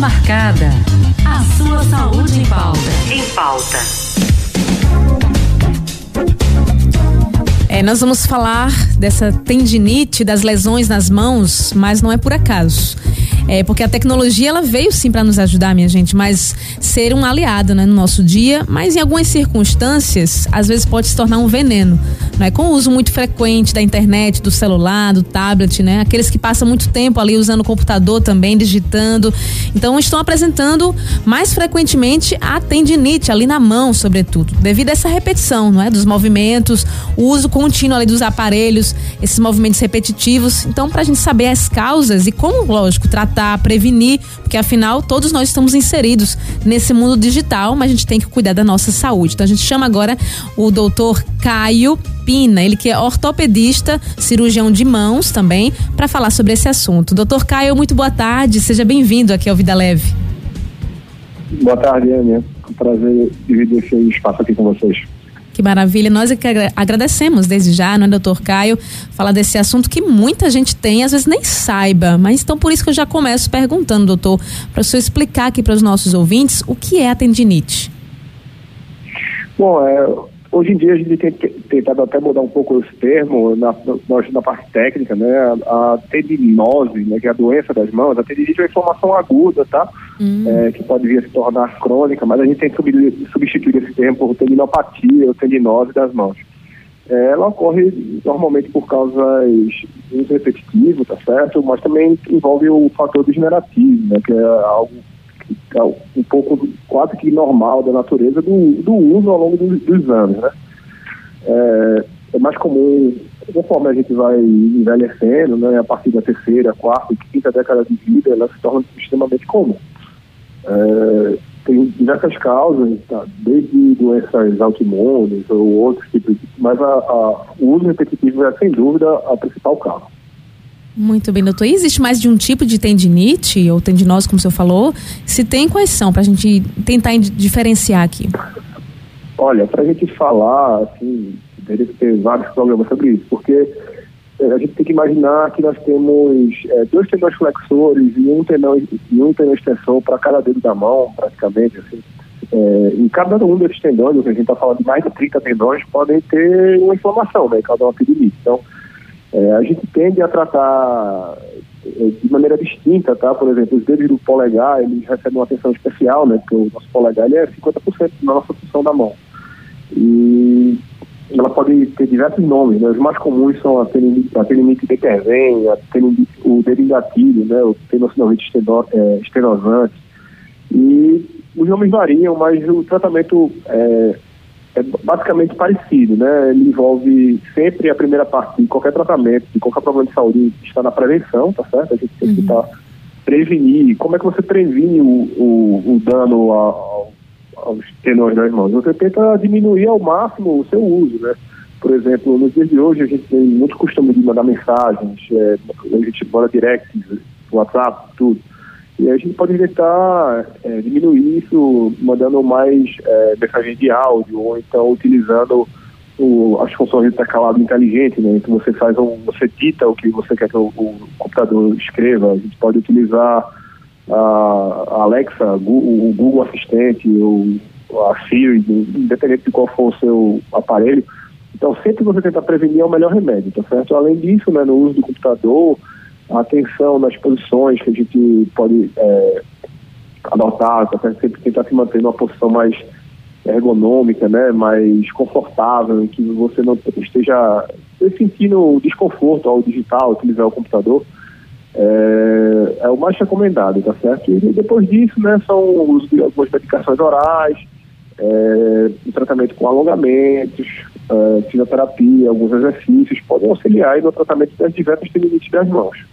marcada. A sua saúde em pauta. Em pauta. É, nós vamos falar dessa tendinite, das lesões nas mãos, mas não é por acaso. É, porque a tecnologia ela veio sim para nos ajudar, minha gente, mas ser um aliado né, no nosso dia, mas em algumas circunstâncias, às vezes pode se tornar um veneno. Né? Com o uso muito frequente da internet, do celular, do tablet, né? Aqueles que passam muito tempo ali usando o computador também, digitando. Então estão apresentando mais frequentemente a tendinite ali na mão, sobretudo, devido a essa repetição, não é? Dos movimentos, o uso contínuo ali dos aparelhos, esses movimentos repetitivos. Então, para a gente saber as causas e como, lógico, tratar, prevenir, porque afinal todos nós estamos inseridos nesse mundo digital, mas a gente tem que cuidar da nossa saúde. Então a gente chama agora o doutor Caio Pina, ele que é ortopedista, cirurgião de mãos também, para falar sobre esse assunto. Doutor Caio, muito boa tarde, seja bem-vindo aqui ao Vida Leve. Boa tarde, Ana. É prazer dividir esse espaço aqui com vocês. Que maravilha. Nós é que agradecemos desde já, não é, doutor Caio, falar desse assunto que muita gente tem, às vezes nem saiba. Mas então por isso que eu já começo perguntando, doutor, para o senhor explicar aqui para os nossos ouvintes o que é a tendinite. Bom, é, Hoje em dia a gente tem tentado até mudar um pouco esse termo na, na, na parte técnica, né? A, a tendinose, né? que é a doença das mãos, a tendinite é uma inflamação aguda, tá? Hum. É, que pode vir a se tornar crônica, mas a gente tem que substituir esse termo por tendinopatia ou tendinose das mãos. É, ela ocorre normalmente por causas uso repetitivo, tá certo? Mas também envolve o fator degenerativo, né? Que é algo um pouco quase que normal da natureza do, do uso ao longo dos, dos anos, né? É, é, mais comum, conforme a gente vai envelhecendo, né, a partir da terceira, quarta e quinta década de vida, ela se torna extremamente comum. É, tem diversas causas, tá? desde doenças autoimunes ou outros tipos, mas a, a, o uso repetitivo é, sem dúvida, a principal causa. Muito bem, doutor. E existe mais de um tipo de tendinite ou tendinose, como o senhor falou? Se tem, quais são? Para a gente tentar diferenciar aqui. Olha, para a gente falar, assim, que ter vários programas sobre isso, porque é, a gente tem que imaginar que nós temos é, dois tendões flexores e um tendão, e um tendão extensor para cada dedo da mão, praticamente, assim. É, em cada um desses tendões, a gente está falando de mais de 30 tendões, podem ter uma inflamação, né, causar uma tendinite. Então, é, a gente tende a tratar é, de maneira distinta, tá? Por exemplo, os dedos do polegar, eles recebem uma atenção especial, né? Porque o nosso polegar ele é 50% da nossa função da mão. E ela pode ter diversos nomes, né? Os mais comuns são a tendinite, a de Kerven, a tendinite, o dedo engatilho, né? O tenossinovite é, estenosante. E os nomes variam, mas o tratamento é, é basicamente parecido, né? Ele envolve sempre a primeira parte de qualquer tratamento, de qualquer problema de saúde, está na prevenção, tá certo? A gente tem que uhum. prevenir. Como é que você previne o, o, o dano ao, aos tenores das mãos? Você tenta diminuir ao máximo o seu uso, né? Por exemplo, nos dias de hoje a gente tem muito costume de mandar mensagens, é, a gente manda direct, WhatsApp, tudo. E a gente pode tentar é, diminuir isso mandando mais é, de áudio ou então utilizando o, as funções de teclado inteligente, né? Então você faz um, você dita o que você quer que o, o computador escreva. A gente pode utilizar a, Alexa, o, o Google Assistente, ou a Siri, independente de qual for o seu aparelho. Então sempre você tenta prevenir é o melhor remédio, tá certo? Além disso, né, no uso do computador, atenção nas posições que a gente pode é, adotar, até sempre tentar se manter numa posição mais ergonômica, né, mais confortável, em que você não esteja sentindo desconforto ao digital, utilizar o computador, é, é, o mais recomendado, tá certo? E depois disso, né, são os, algumas medicações orais, é, tratamento com alongamentos, é, fisioterapia, alguns exercícios podem auxiliar no tratamento das diversas tendinites das mãos.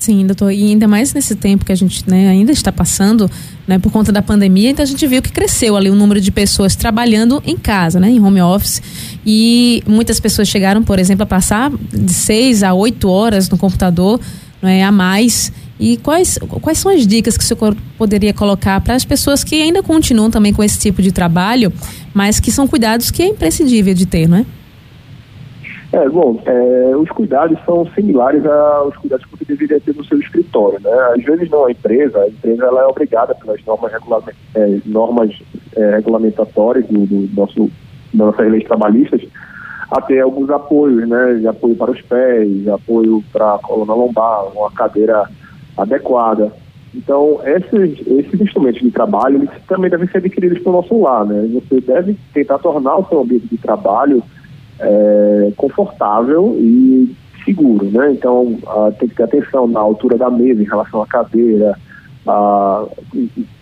Sim, doutor, e ainda mais nesse tempo que a gente né, ainda está passando, né, por conta da pandemia, então a gente viu que cresceu ali o número de pessoas trabalhando em casa, né, em home office, e muitas pessoas chegaram, por exemplo, a passar de seis a oito horas no computador, né, a mais. E quais, quais são as dicas que o senhor poderia colocar para as pessoas que ainda continuam também com esse tipo de trabalho, mas que são cuidados que é imprescindível de ter, não é? É, bom, é, os cuidados são similares aos cuidados que você deveria ter no seu escritório, né? Às vezes não a empresa, a empresa ela é obrigada pelas normas, regulament, é, normas é, regulamentatórias do, do nosso, das nossas leis trabalhistas a ter alguns apoios, né? De apoio para os pés, apoio para a coluna lombar, uma cadeira adequada. Então, esses, esses instrumentos de trabalho, eles também devem ser adquiridos pelo nosso lar, né? Você deve tentar tornar o seu ambiente de trabalho é, confortável e seguro, né? Então, ah, tem que ter atenção na altura da mesa em relação à cadeira, a,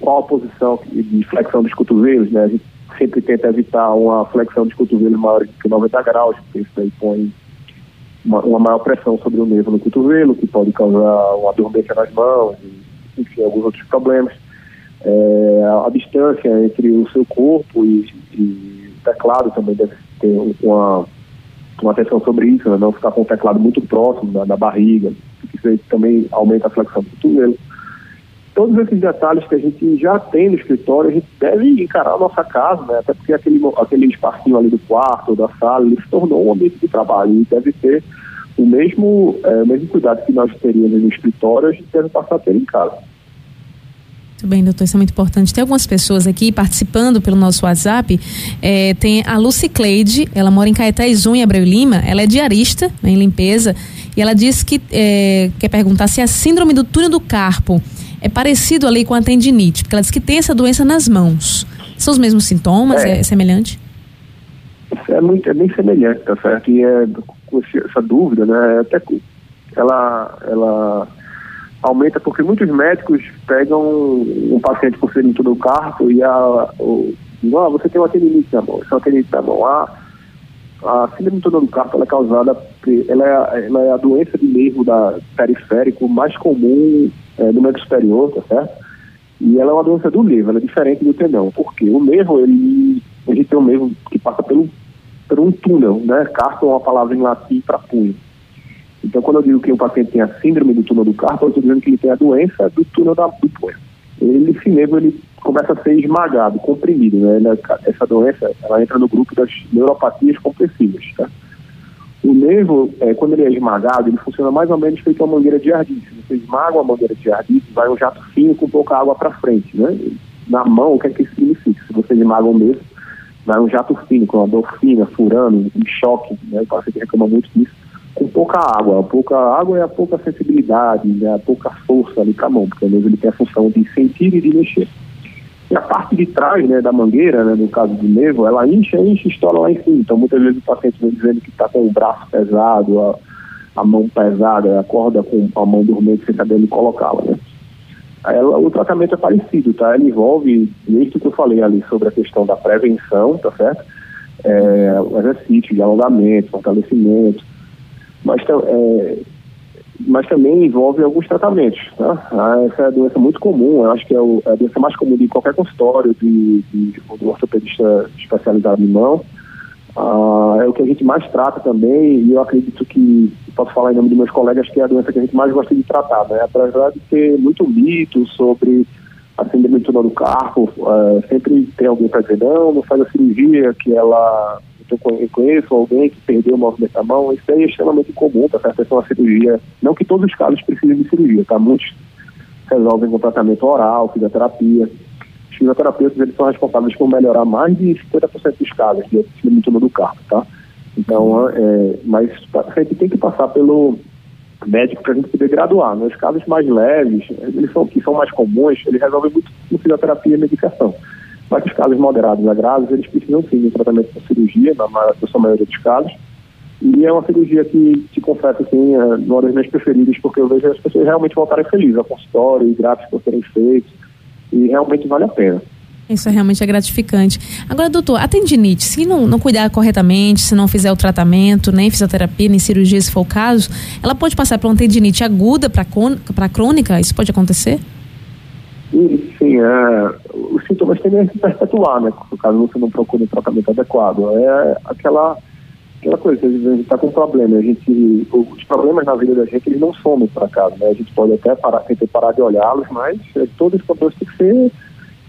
qual a posição de flexão dos cotovelos, né? A gente sempre tenta evitar uma flexão dos cotovelos maior que 90 graus, porque isso aí põe uma, uma, maior pressão sobre o nervo no cotovelo, que pode causar uma dormência nas mãos, e, enfim, alguns outros problemas. É, a, a, distância entre o seu corpo e, e teclado também deve ter uma, uma atenção sobre isso, né? não ficar com o teclado muito próximo da, da barriga, isso aí também aumenta a flexão do cotovelo. Todos esses detalhes que a gente já tem no escritório, a gente deve encarar a nossa casa, né? até porque aquele, aquele espacinho ali do quarto, da sala, ele se tornou um ambiente de trabalho e deve ter o mesmo, é, o mesmo cuidado que nós teríamos no escritório, a gente deve passar a ter em casa. Muito bem, doutor, isso é muito importante. Tem algumas pessoas aqui participando pelo nosso WhatsApp. É, tem a Lucy Cleide, ela mora em Caetézum, em Abreu Lima. Ela é diarista né, em limpeza e ela disse que é, quer perguntar se a síndrome do túnel do carpo é parecido ali com a tendinite, porque ela disse que tem essa doença nas mãos. São os mesmos sintomas? É, é semelhante? É, muito, é bem semelhante, tá certo? E é, essa dúvida, né? Até ela, ela aumenta porque muitos médicos pegam um paciente com ferido do carpo e a, o, ah, você tem uma tendinite na mão, isso é uma tendinite mão. A, a síndrome do carpo ela é causada, ela é, ela é a doença de nervo da periférico mais comum é, no médio superior, tá certo? E ela é uma doença do nervo, ela é diferente do tendão. porque O nervo, ele, gente tem um nervo que passa pelo, por um túnel, né? Carpo é uma palavra em latim para punho. Então, quando eu digo que o paciente tem a síndrome do túnel do carpo, eu estou dizendo que ele tem a doença do túnel da, do. Ele, esse nervo, ele começa a ser esmagado, comprimido, né? Ele, essa doença, ela entra no grupo das neuropatias compressivas, tá? O nervo, é, quando ele é esmagado, ele funciona mais ou menos feito uma mangueira de jardim. Se você esmaga uma mangueira de jardim, vai um jato fino com pouca água para frente, né? Na mão, o que é que isso significa? Se você esmaga um nervo, vai um jato fino, com uma dor fina, furando, um choque, né? O paciente reclama muito disso com pouca água. Pouca água é a pouca sensibilidade, né, a pouca força ali para a mão, porque o ele tem a função de sentir e de mexer. E a parte de trás né, da mangueira, né, no caso do nervo, ela enche, enche e estoura lá em cima. Então, muitas vezes o paciente vem dizendo que está com o braço pesado, a, a mão pesada, acorda com a mão dormente sem saber onde colocá-la. Né? Ela, o tratamento é parecido, tá? Ela envolve, isso que eu falei ali sobre a questão da prevenção, tá certo? É, exercício de alongamento, fortalecimento, mas, é, mas também envolve alguns tratamentos. Tá? Ah, essa é a doença muito comum, eu acho que é, é a doença mais comum de qualquer consultório de, de, ortopedista especializado em mão. Ah, é o que a gente mais trata também, e eu acredito que, posso falar em nome de meus colegas, que é a doença que a gente mais gosta de tratar, né? Apesar de ter muito mito sobre a síndrome do do carpo, uh, sempre tem alguém para dizer, não, não faz a cirurgia, que ela eu conheço alguém que perdeu o movimento da mão, isso aí é extremamente comum, tá? Essa é uma cirurgia, não que todos os casos precisem de cirurgia, tá? Muitos resolvem com tratamento oral, fisioterapia. Os fisioterapeutas, eles são responsáveis por melhorar mais de 50% dos casos de síndrome do carpo, tá? Então, é, mas a gente tem que passar pelo médico para a gente poder graduar. Nos casos mais leves, eles são, que são mais comuns, eles resolvem muito com fisioterapia e medicação. Mas os casos moderados a graves, eles precisam sim de tratamento com cirurgia, na, sua maioria dos casos. E é uma cirurgia que, te confesso, assim, é uma das minhas preferidas, porque eu vejo as pessoas realmente voltarem felizes ao consultório e gráficos por serem feitos. E realmente vale a pena. Isso é realmente é gratificante. Agora, doutor, a tendinite, se não, não cuidar corretamente, se não fizer o tratamento, nem fisioterapia, nem cirurgia, se for o caso, ela pode passar para uma tendinite aguda para crônica? Isso pode acontecer? Sim, é, os sintomas tendem a se perpetuar, né? Caso você não procure um tratamento adequado. É aquela, aquela coisa, a gente está com um problema, a gente, os problemas na vida da gente, eles não somem para casa, né? A gente pode até parar, tentar parar de olhá-los, mas é, todos os problemas têm que ser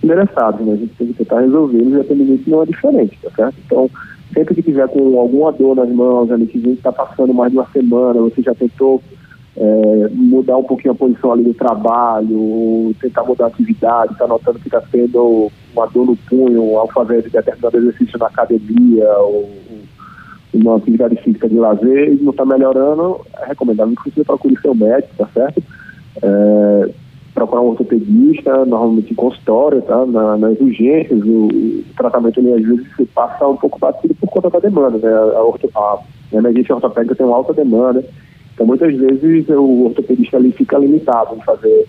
endereçados, né? A gente tem que tentar resolvê-los e a não é diferente, tá certo? Então, sempre que tiver com alguma dor nas mãos, ali, que está passando mais de uma semana, você já tentou é, mudar um pouquinho a posição ali do trabalho, tentar mudar a atividade, está notando que está tendo uma dor no punho ao fazer determinado exercício na academia ou uma atividade física de lazer e não está melhorando, é recomendável que você procure seu médico, tá certo? É, procurar um ortopedista, normalmente em consultório, tá? Na, nas urgências, o, o tratamento ali às vezes se passa um pouco batido por conta da demanda, né? A, a, a emergência ortopédica tem uma alta demanda, então muitas vezes o ortopedista ali fica limitado em fazer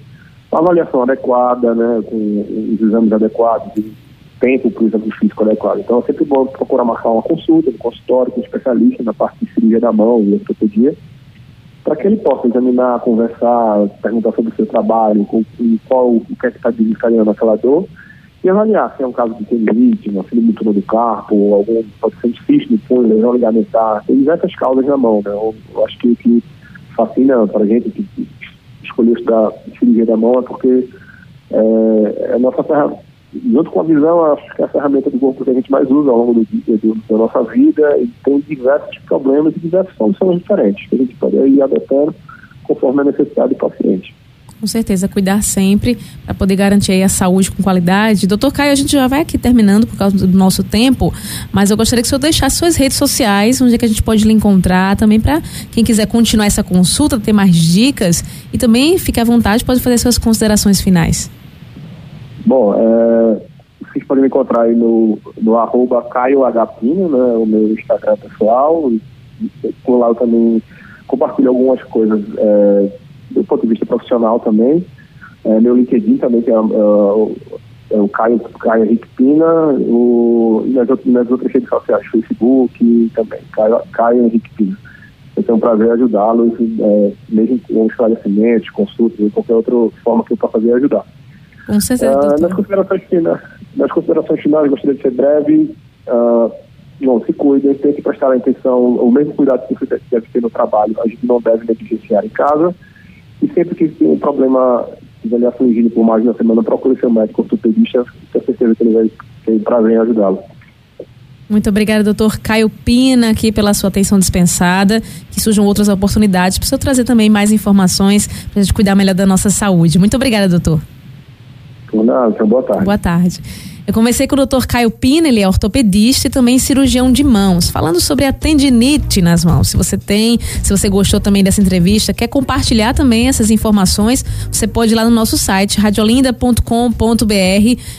uma avaliação adequada, né? Com os exames adequados, e tempo para o exame físico adequado. Então é sempre bom procurar marcar uma consulta no consultório com um especialista na parte de cirurgia da mão e ortopedia para que ele possa examinar, conversar, perguntar sobre o seu trabalho, com, qual o que é que está desencadeando aquela dor, e avaliar se é um caso de tendinite, uma filibutura do carpo, algum, pode ser um lesão ligamentar, tem diversas causas na mão, né? Eu, eu acho que que fascina para a gente que escolheu estudar cirurgia da mão é porque é, é a nossa ferramenta junto com a visão, acho que é a ferramenta do corpo que a gente mais usa ao longo do dia, do, da nossa vida, e tem diversos problemas e diversas soluções diferentes, que a gente pode ir adotando conforme a necessidade do paciente. Com certeza, cuidar sempre para poder garantir a saúde com qualidade. Doutor Caio, a gente já vai aqui terminando por causa do nosso tempo, mas eu gostaria que o senhor deixasse suas redes sociais, onde é que a gente pode lhe encontrar, também para quem quiser continuar essa consulta, ter mais dicas e também fique à vontade, pode fazer suas considerações finais. Bom, é, vocês podem me encontrar aí no, no arroba Caio Agapino, né, o meu Instagram pessoal. Por lá eu também compartilho algumas coisas é, do ponto de também. É, meu LinkedIn também, que é, é, é o Caio, Caio Henrique Pina, o, e nas, nas outras redes sociais, Facebook também, Caio, Caio Henrique Pina. Eu tenho um prazer ajudá-los, é, mesmo com esclarecimentos, consultas, qualquer outra forma que eu possa fazer ajudar. Com certeza, uh, nas, considerações finais, nas considerações finais, gostaria de ser breve. Uh, não, se cuidem, tem que prestar atenção, o mesmo cuidado que você deve ter no trabalho, a gente não deve negligenciar em casa. Sempre que tem um problema estiver lhe afligindo por mais de uma semana, procure seu médico ortopedista, tenho certeza que ele vai ter prazer em ajudá-lo. Muito obrigada, doutor Caio Pina, aqui pela sua atenção dispensada. Que surjam outras oportunidades para o senhor trazer também mais informações para a gente cuidar melhor da nossa saúde. Muito obrigada, doutor. Não, boa tarde. Boa tarde. Eu comecei com o Dr. Caio Pina, ele é ortopedista e também cirurgião de mãos, falando sobre a tendinite nas mãos. Se você tem, se você gostou também dessa entrevista, quer compartilhar também essas informações, você pode ir lá no nosso site radiolinda.com.br,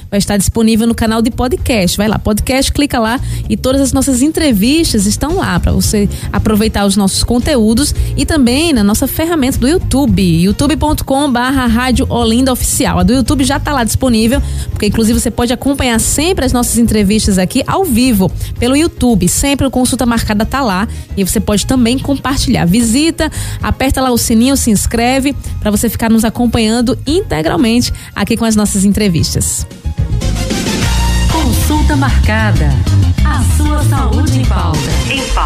vai estar disponível no canal de podcast. Vai lá, podcast, clica lá e todas as nossas entrevistas estão lá para você aproveitar os nossos conteúdos e também na nossa ferramenta do YouTube, youtube.com/barra Rádio Olinda Oficial. A do YouTube já está lá disponível, porque inclusive você pode acompanhar acompanhar sempre as nossas entrevistas aqui ao vivo pelo YouTube. Sempre o Consulta Marcada tá lá e você pode também compartilhar. Visita, aperta lá o sininho, se inscreve para você ficar nos acompanhando integralmente aqui com as nossas entrevistas. Consulta Marcada. A sua saúde em pauta. Em pauta.